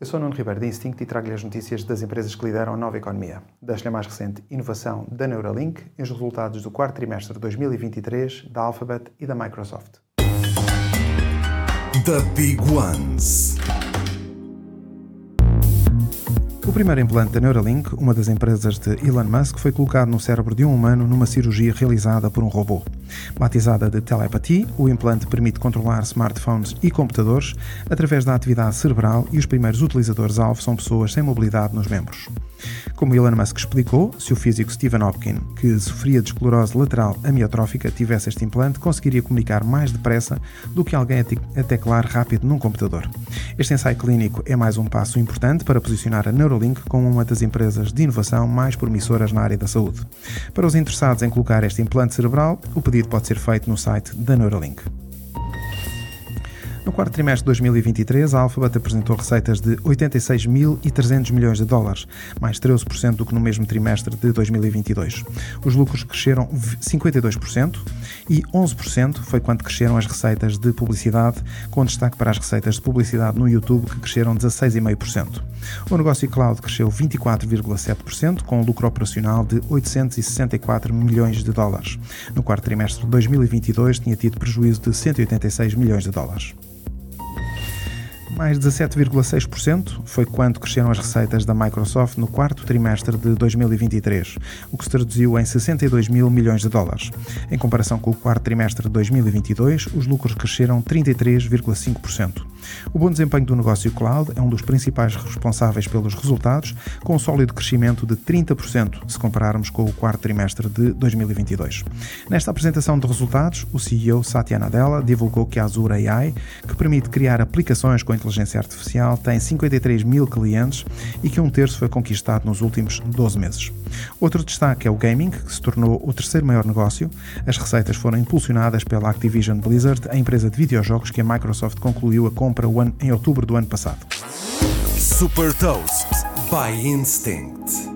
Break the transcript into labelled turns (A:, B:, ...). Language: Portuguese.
A: Eu sou Nuno Ribeiro da Instinct e trago-lhe as notícias das empresas que lideram a nova economia. Deixo-lhe a mais recente inovação da Neuralink e os resultados do quarto trimestre de 2023 da Alphabet e da Microsoft.
B: The Big Ones.
A: O primeiro implante da Neuralink, uma das empresas de Elon Musk, foi colocado no cérebro de um humano numa cirurgia realizada por um robô. Batizada de Telepathy, o implante permite controlar smartphones e computadores através da atividade cerebral e os primeiros utilizadores-alvo são pessoas sem mobilidade nos membros. Como Elon Musk explicou, se o físico Stephen Hopkins, que sofria de esclerose lateral amiotrófica, tivesse este implante, conseguiria comunicar mais depressa do que alguém a teclar rápido num computador. Este ensaio clínico é mais um passo importante para posicionar a Neuralink como uma das empresas de inovação mais promissoras na área da saúde. Para os interessados em colocar este implante cerebral, o pedido pode ser feito no site da Neuralink. No quarto trimestre de 2023, a Alphabet apresentou receitas de 86.300 milhões de dólares, mais 13% do que no mesmo trimestre de 2022. Os lucros cresceram 52% e 11% foi quando cresceram as receitas de publicidade, com destaque para as receitas de publicidade no YouTube, que cresceram 16,5%. O negócio cloud cresceu 24,7%, com um lucro operacional de 864 milhões de dólares. No quarto trimestre de 2022, tinha tido prejuízo de 186 milhões de dólares. Mais 17,6% foi quanto cresceram as receitas da Microsoft no quarto trimestre de 2023, o que se traduziu em 62 mil milhões de dólares. Em comparação com o quarto trimestre de 2022, os lucros cresceram 33,5%. O bom desempenho do negócio cloud é um dos principais responsáveis pelos resultados, com um sólido crescimento de 30% se compararmos com o quarto trimestre de 2022. Nesta apresentação de resultados, o CEO Satya Nadella divulgou que a Azure AI, que permite criar aplicações com inteligência artificial, tem 53 mil clientes e que um terço foi conquistado nos últimos 12 meses. Outro destaque é o gaming, que se tornou o terceiro maior negócio. As receitas foram impulsionadas pela Activision Blizzard, a empresa de videojogos que a Microsoft concluiu a compra em outubro do ano passado.
B: Super Toast by Instinct.